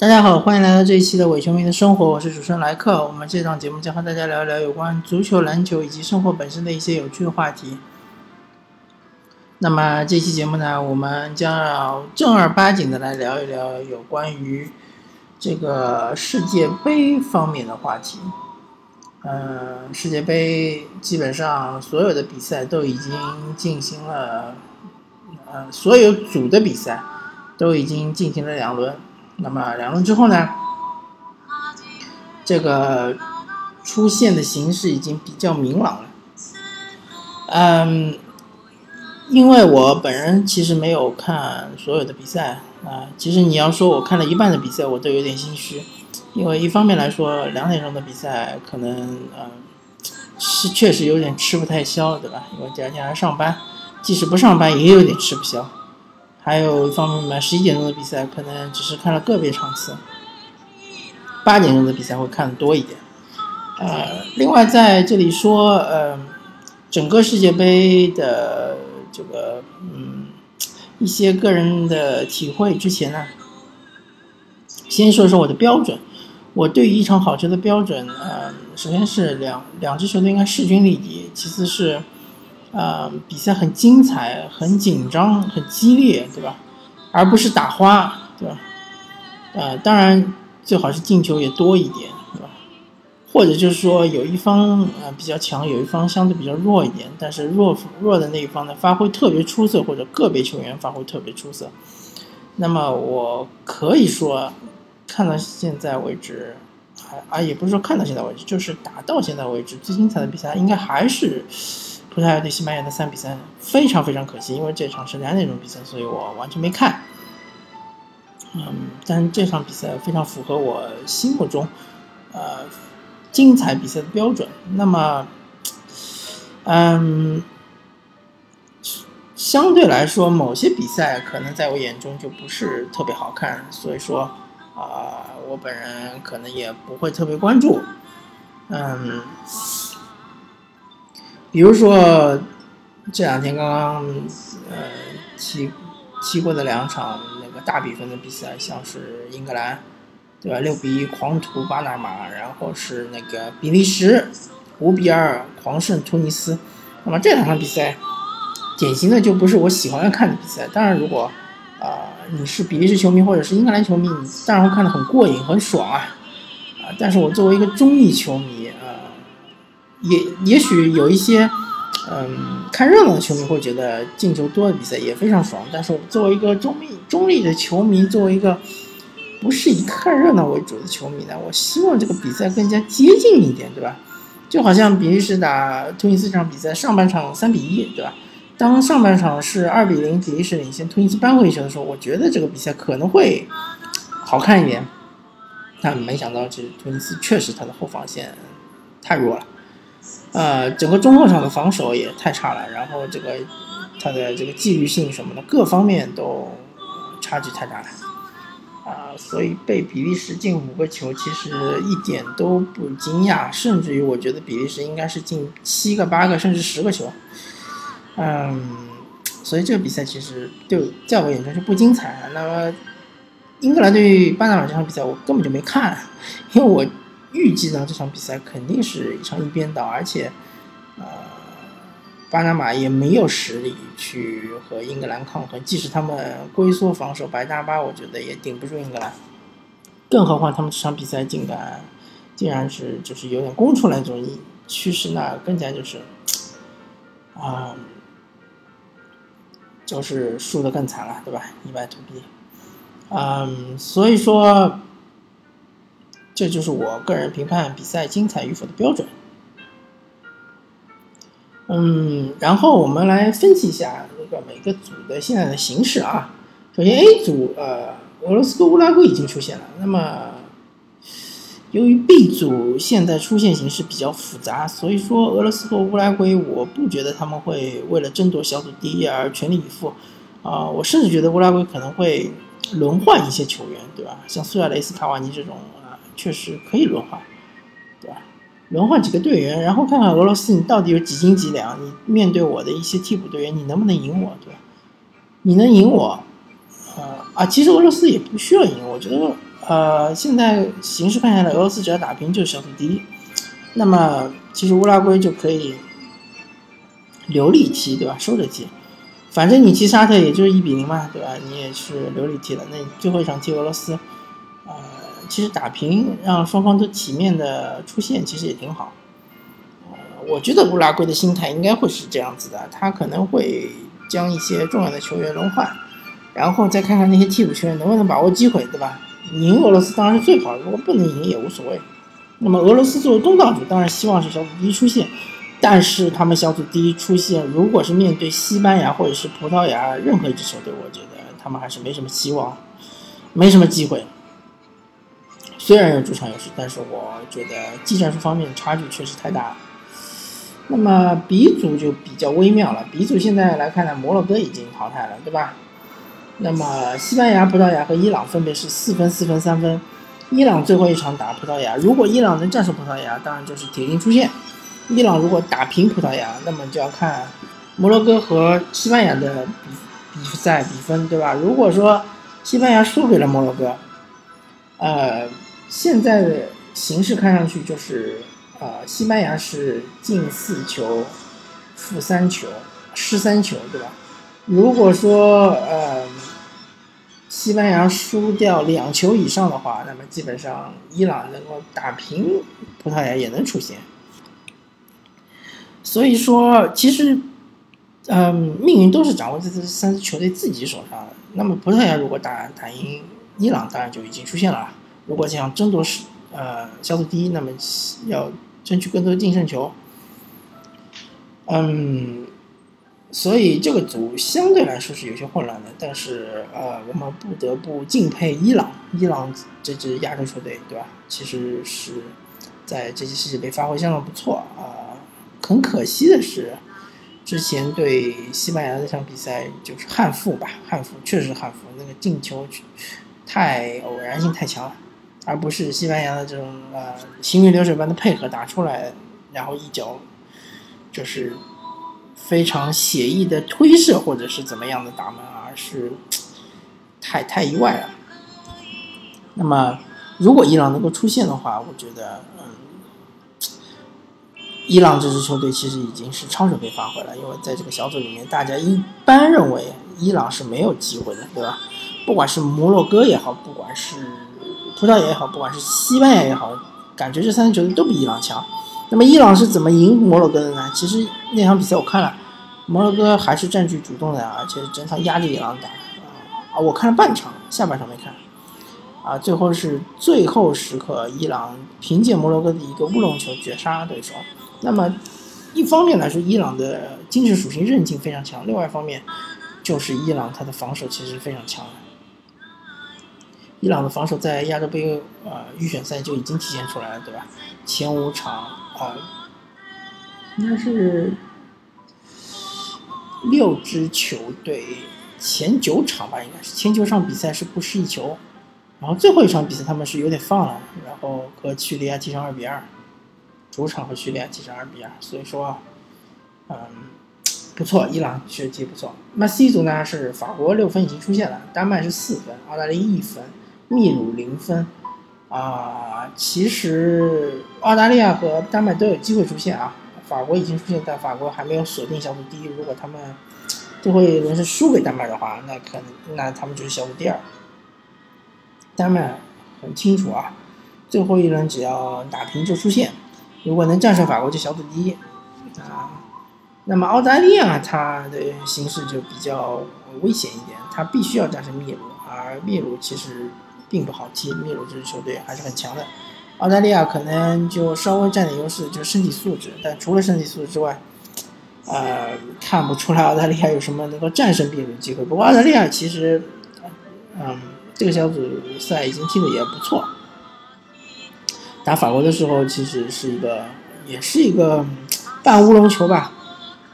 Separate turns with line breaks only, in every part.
大家好，欢迎来到这一期的伪球迷的生活，我是主持人莱克。我们这档节目将和大家聊一聊有关足球、篮球以及生活本身的一些有趣的话题。那么这期节目呢，我们将要正儿八经的来聊一聊有关于这个世界杯方面的话题。嗯，世界杯基本上所有的比赛都已经进行了，呃，所有组的比赛都已经进行了两轮。那么两轮之后呢，这个出现的形式已经比较明朗了。嗯，因为我本人其实没有看所有的比赛啊，其实你要说我看了一半的比赛，我都有点心虚，因为一方面来说两点钟的比赛可能嗯是确实有点吃不太消，对吧？因为第二天还上班，即使不上班也有点吃不消。还有一方面嘛，十一点钟的比赛可能只是看了个别场次，八点钟的比赛会看的多一点。呃，另外在这里说，呃，整个世界杯的这个嗯一些个人的体会之前呢，先说说我的标准。我对于一场好球的标准，呃，首先是两两支球队应该势均力敌，其次是。呃，比赛很精彩，很紧张，很激烈，对吧？而不是打花，对吧？呃，当然最好是进球也多一点，对吧？或者就是说有一方呃比较强，有一方相对比较弱一点，但是弱弱的那一方呢发挥特别出色，或者个别球员发挥特别出色。那么我可以说，看到现在为止，还啊也不是说看到现在为止，就是打到现在为止最精彩的比赛，应该还是。葡萄牙对西班牙的三比三，非常非常可惜，因为这场是两点钟比赛，所以我完全没看。嗯，但这场比赛非常符合我心目中，呃，精彩比赛的标准。那么，嗯，相对来说，某些比赛可能在我眼中就不是特别好看，所以说，啊，我本人可能也不会特别关注。嗯。比如说，这两天刚刚呃踢踢过的两场那个大比分的比赛，像是英格兰，对吧？六比一狂屠巴拿马，然后是那个比利时五比二狂胜突尼斯。那么这两场比赛，典型的就不是我喜欢看的比赛。当然，如果啊你是比利时球迷或者是英格兰球迷，你当然会看得很过瘾、很爽啊啊！但是我作为一个中立球迷。也也许有一些，嗯，看热闹的球迷会觉得进球多的比赛也非常爽。但是我作为一个中立中立的球迷，作为一个不是以看热闹为主的球迷呢，我希望这个比赛更加接近一点，对吧？就好像比利时打突尼斯这场比赛，上半场三比一，对吧？当上半场是二比零比利时领先，突尼斯扳回一球的时候，我觉得这个比赛可能会好看一点。但没想到，这突尼斯确实他的后防线太弱了。呃，整个中后场的防守也太差了，然后这个他的这个纪律性什么的各方面都差距太大了，啊，所以被比利时进五个球其实一点都不惊讶，甚至于我觉得比利时应该是进七个、八个甚至十个球，嗯，所以这个比赛其实就在我眼中就不精彩。那么英格兰对巴拿马这场比赛我根本就没看，因为我。预计呢，这场比赛肯定是一场一边倒，而且，呃，巴拿马也没有实力去和英格兰抗衡。即使他们龟缩防守，白大巴我觉得也顶不住英格兰。更何况他们这场比赛竟敢，竟然是就是有点攻出来这种趋势，那更加就是，啊，就是输的更惨了，对吧？一败涂地。嗯，所以说。这就是我个人评判比赛精彩与否的标准。嗯，然后我们来分析一下那个每个组的现在的形势啊。首先 A 组，呃，俄罗斯和乌拉圭已经出现了。那么，由于 B 组现在出现形势比较复杂，所以说俄罗斯和乌拉圭，我不觉得他们会为了争夺小组第一而全力以赴。啊，我甚至觉得乌拉圭可能会轮换一些球员，对吧？像苏亚雷斯、卡瓦尼这种。确实可以轮换，对吧？轮换几个队员，然后看看俄罗斯你到底有几斤几两？你面对我的一些替补队员，你能不能赢我？对吧？你能赢我，呃啊，其实俄罗斯也不需要赢，我觉得呃，现在形势看下来，俄罗斯只要打平就是小组第一，那么其实乌拉圭就可以留力踢，对吧？收着踢，反正你踢沙特也就是一比零嘛，对吧？你也是留力踢了，那你最后一场踢俄罗斯，其实打平让双方都体面的出线，其实也挺好。呃，我觉得乌拉圭的心态应该会是这样子的，他可能会将一些重要的球员轮换，然后再看看那些替补球员能不能把握机会，对吧？赢俄罗斯当然是最好，如果不能赢也无所谓。那么俄罗斯作为东道主，当然希望是小组第一出线，但是他们小组第一出线，如果是面对西班牙或者是葡萄牙任何一支球队，我觉得他们还是没什么希望，没什么机会。虽然有主场优势，但是我觉得技战术方面差距确实太大了。那么 B 组就比较微妙了，B 组现在来看呢，摩洛哥已经淘汰了，对吧？那么，西班牙、葡萄牙和伊朗分别是四分、四分、三分。伊朗最后一场打葡萄牙，如果伊朗能战胜葡萄牙，当然就是铁定出线。伊朗如果打平葡萄牙，那么就要看摩洛哥和西班牙的比比赛比分，对吧？如果说西班牙输给了摩洛哥，呃，现在的形势看上去就是，呃，西班牙是进四球，负三球，失三球，对吧？如果说呃。西班牙输掉两球以上的话，那么基本上伊朗能够打平葡萄牙也能出现。所以说，其实，嗯，命运都是掌握在这三支球队自己手上的。那么葡萄牙如果打打赢伊朗，当然就已经出现了。如果想争夺是呃小组第一，那么要争取更多的净胜球。嗯。所以这个组相对来说是有些混乱的，但是呃，我们不得不敬佩伊朗，伊朗这支亚洲球队，对吧？其实是在这届世界杯发挥相当不错啊。很可惜的是，之前对西班牙那场比赛就是憾负吧，憾负确实憾负，那个进球太偶然性太强了，而不是西班牙的这种呃行云流水般的配合打出来，然后一脚就是。非常写意的推射，或者是怎么样的打门，而是太太意外了。那么，如果伊朗能够出现的话，我觉得，嗯，伊朗这支球队其实已经是超水平发挥了，因为在这个小组里面，大家一般认为伊朗是没有机会的，对吧？不管是摩洛哥也好，不管是葡萄牙也好，不管是西班牙也好，感觉这三支球队都比伊朗强。那么伊朗是怎么赢摩洛哥的呢？其实那场比赛我看了，摩洛哥还是占据主动的，而且整场压着伊朗打啊。我看了半场，下半场没看。啊，最后是最后时刻，伊朗凭借摩洛哥的一个乌龙球绝杀对手。那么一方面来说，伊朗的精神属性韧劲非常强；另外一方面，就是伊朗他的防守其实非常强。伊朗的防守在亚洲杯呃预选赛就已经体现出来了，对吧？前五场啊，应该是六支球队前九场吧，应该是前九场比赛是不失一球，然后最后一场比赛他们是有点放了，然后和叙利亚踢成二比二，主场和叙利亚踢成二比二，所以说，嗯，不错，伊朗确实踢不错。那 C 组呢是法国六分已经出现了，丹麦是四分，澳大利亚一分。秘鲁零分，啊，其实澳大利亚和丹麦都有机会出现啊。法国已经出现，但法国还没有锁定小组第一。如果他们最后一轮是输给丹麦的话，那可能那他们就是小组第二。丹麦很清楚啊，最后一轮只要打平就出现，如果能战胜法国就小组第一啊。那么澳大利亚它的形势就比较危险一点，它必须要战胜秘鲁，而秘鲁其实。并不好踢，秘鲁这支球队还是很强的。澳大利亚可能就稍微占点优势，就是身体素质。但除了身体素质之外，呃，看不出来澳大利亚有什么能够战胜秘鲁的机会。不过澳大利亚其实，嗯，这个小组赛已经踢得也不错。打法国的时候，其实是一个，也是一个半乌龙球吧，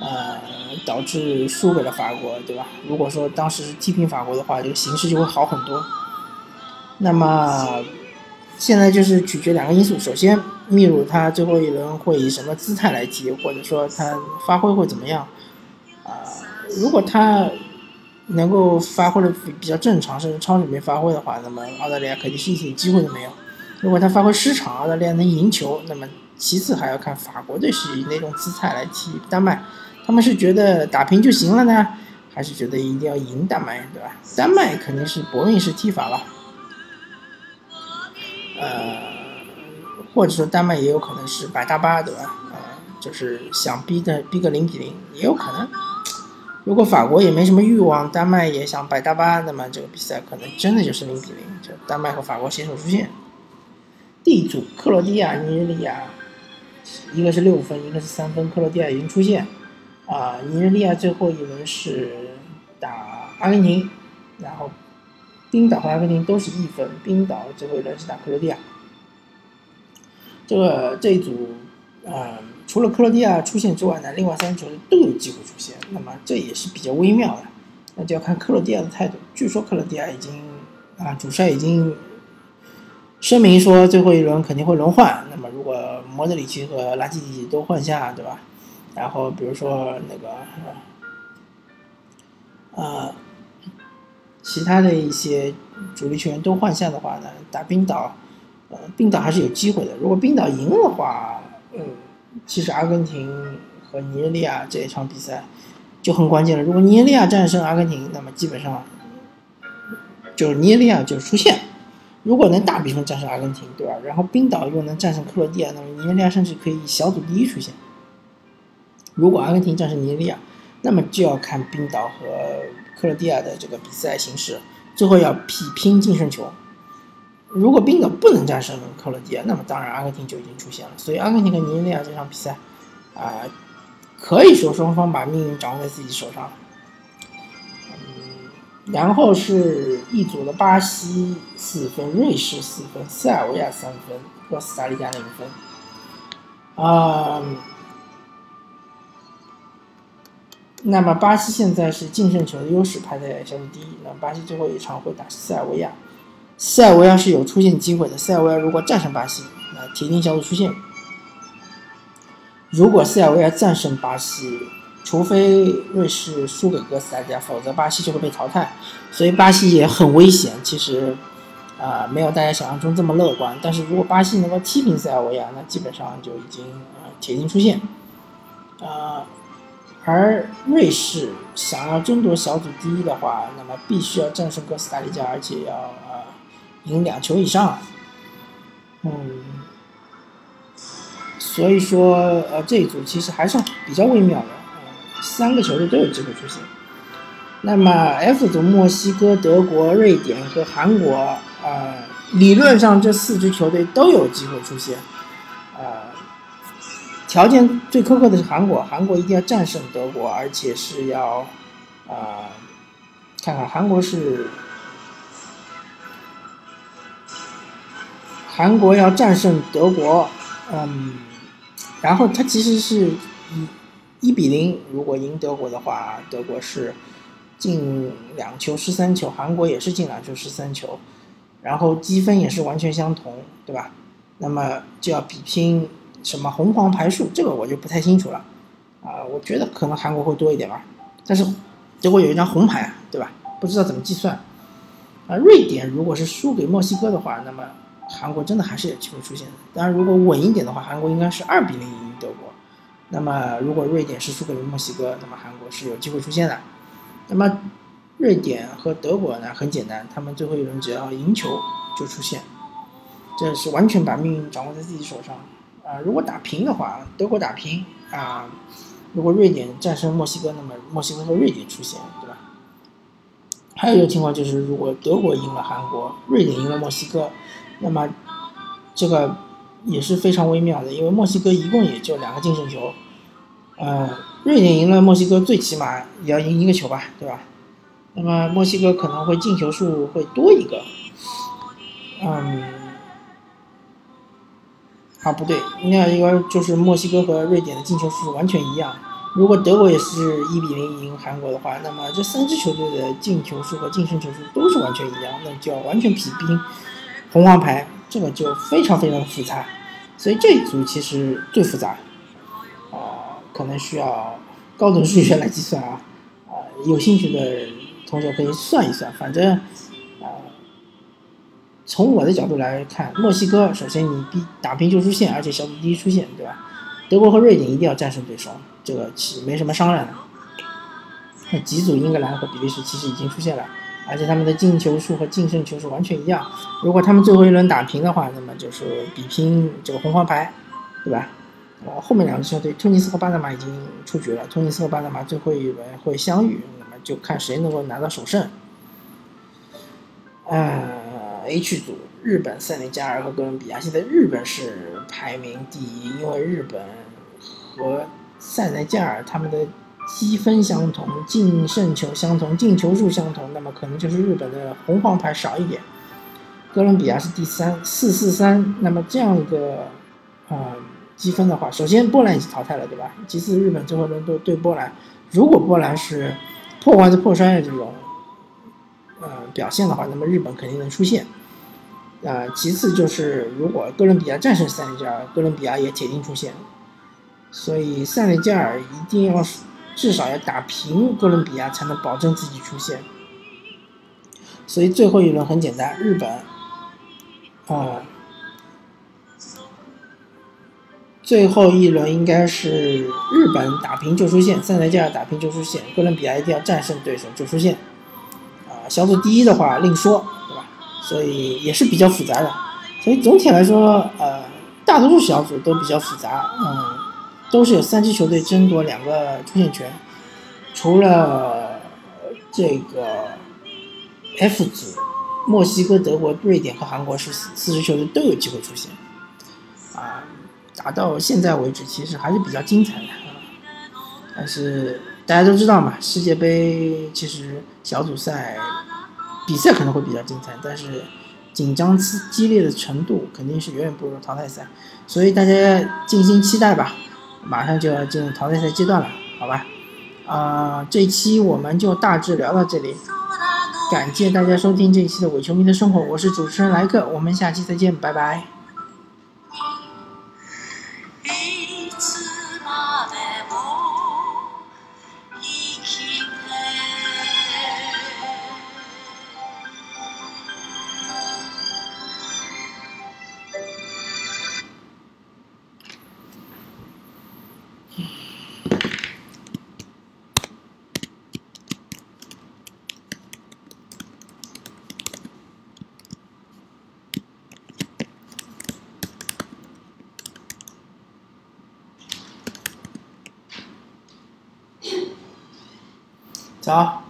呃，导致输给了法国，对吧？如果说当时是踢平法国的话，这个形势就会好很多。那么，现在就是取决两个因素。首先，秘鲁他最后一轮会以什么姿态来踢，或者说他发挥会怎么样？啊，如果他能够发挥的比较正常，甚至超水平发挥的话，那么澳大利亚肯定是一点机会都没有。如果他发挥失常，澳大利亚能赢球，那么其次还要看法国队是以哪种姿态来踢丹麦。他们是觉得打平就行了呢，还是觉得一定要赢丹麦，对吧？丹麦肯定是搏命式踢法了，呃，或者说丹麦也有可能是摆大巴，对吧？呃，就是想逼的逼个零比零也有可能。如果法国也没什么欲望，丹麦也想摆大巴，那么这个比赛可能真的就是零比零，就丹麦和法国携手出线。D 组，克罗地亚、尼日利亚，一个是六分，一个是三分，克罗地亚已经出线。啊，尼日利亚最后一轮是打阿根廷，然后冰岛和阿根廷都是一分，冰岛最后一轮是打克罗地亚。这个这一组，呃，除了克罗地亚出线之外呢，另外三支球队都有机会出线，那么这也是比较微妙的，那就要看克罗地亚的态度。据说克罗地亚已经啊，主帅已经。声明说最后一轮肯定会轮换，那么如果莫德里奇和拉基蒂都换下，对吧？然后比如说那个，呃，其他的一些主力球员都换下的话呢，打冰岛，呃，冰岛还是有机会的。如果冰岛赢的话，嗯，其实阿根廷和尼日利亚这一场比赛就很关键了。如果尼日利亚战胜阿根廷，那么基本上就是尼日利亚就出线。如果能大比分战胜阿根廷，对吧？然后冰岛又能战胜克罗地亚，那么尼日利亚甚至可以小组第一出线。如果阿根廷战胜尼日利亚，那么就要看冰岛和克罗地亚的这个比赛形势，最后要比拼净胜球。如果冰岛不能战胜克罗地亚，那么当然阿根廷就已经出现了。所以阿根廷和尼日利亚这场比赛，啊，可以说双方把命运掌握在自己手上。然后是一组的巴西四分，瑞士四分，塞尔维亚三分，哥斯达黎加零分。啊，那么巴西现在是净胜球的优势排在小组第一。那巴西最后一场会打塞尔维亚，塞尔维亚是有出线机会的。塞尔维亚如果战胜巴西，那铁定小组出线。如果塞尔维亚战胜巴西，除非瑞士输给哥斯达黎加，否则巴西就会被淘汰。所以巴西也很危险。其实，啊，没有大家想象中这么乐观。但是如果巴西能够踢平塞尔维亚，那基本上就已经呃铁定出线。啊，而瑞士想要争夺小组第一的话，那么必须要战胜哥斯达黎加，而且要啊赢两球以上。嗯，所以说呃这一组其实还是比较微妙的。三个球队都有机会出现。那么 F 组，墨西哥、德国、瑞典和韩国，呃，理论上这四支球队都有机会出现。条件最苛刻的是韩国，韩国一定要战胜德国，而且是要，呃，看看韩国是，韩国要战胜德国，嗯，然后他其实是以。一比零，如果赢德国的话，德国是进两球失三球，韩国也是进两球失三球，然后积分也是完全相同，对吧？那么就要比拼什么红黄牌数，这个我就不太清楚了。啊，我觉得可能韩国会多一点吧，但是德国有一张红牌，对吧？不知道怎么计算。啊，瑞典如果是输给墨西哥的话，那么韩国真的还是有机会出现的。当然，如果稳一点的话，韩国应该是二比零赢德国。那么，如果瑞典是输给了墨西哥，那么韩国是有机会出现的。那么，瑞典和德国呢？很简单，他们最后一轮只要赢球就出现，这是完全把命运掌握在自己手上。啊，如果打平的话，德国打平啊，如果瑞典战胜墨西哥，那么墨西哥和瑞典出现，对吧？还有一个情况就是，如果德国赢了韩国，瑞典赢了墨西哥，那么这个。也是非常微妙的，因为墨西哥一共也就两个净胜球，呃，瑞典赢了墨西哥，最起码也要赢一个球吧，对吧？那么墨西哥可能会进球数会多一个，嗯，啊不对，那应该就是墨西哥和瑞典的进球数完全一样。如果德国也是一比零赢韩国的话，那么这三支球队的进球数和净胜球数都是完全一样，那就要完全匹拼红黄牌。这个就非常非常复杂，所以这一组其实最复杂，啊，可能需要高等数学来计算啊，啊，有兴趣的同学可以算一算，反正，从我的角度来看，墨西哥首先你必打平就出线，而且小组第一出线，对吧？德国和瑞典一定要战胜对手，这个其没什么商量的。那几组英格兰和比利时其实已经出现了，而且他们的进球数和净胜球数完全一样。如果他们最后一轮打平的话，那么就是比拼这个红黄牌，对吧？呃，后面两个球队，突尼斯和巴拿马已经出局了，突尼斯和巴拿马最后一轮会相遇，那么就看谁能够拿到首胜。啊，H 组，日本、塞内加尔和哥伦比亚，现在日本是排名第一，因为日本和塞内加尔他们的积分相同，净胜球相同，进球数相同，那么可能就是日本的红黄牌少一点。哥伦比亚是第三，四四三，那么这样一个啊。积分的话，首先波兰已经淘汰了，对吧？其次，日本最后轮对对波兰，如果波兰是破罐子破摔的这种呃表现的话，那么日本肯定能出线。啊，其次就是如果哥伦比亚战胜塞内加尔，哥伦比亚也铁定出线。所以塞内加尔一定要至少要打平哥伦比亚，才能保证自己出线。所以最后一轮很简单，日本啊。最后一轮应该是日本打平就出线，塞内加尔打平就出线，哥伦比亚一定要战胜对手就出线。啊，小组第一的话另说，所以也是比较复杂的。所以总体来说，呃，大多数小组都比较复杂，嗯，都是有三支球队争夺两个出线权。除了这个 F 组，墨西哥、德国、瑞典和韩国是四支球队都有机会出线。啊。打到现在为止，其实还是比较精彩的。但是大家都知道嘛，世界杯其实小组赛比赛可能会比较精彩，但是紧张激激烈的程度肯定是远远不如淘汰赛。所以大家静心期待吧，马上就要进入淘汰赛阶段了，好吧？啊，这期我们就大致聊到这里，感谢大家收听这一期的伪球迷的生活，我是主持人莱克，我们下期再见，拜拜。 자,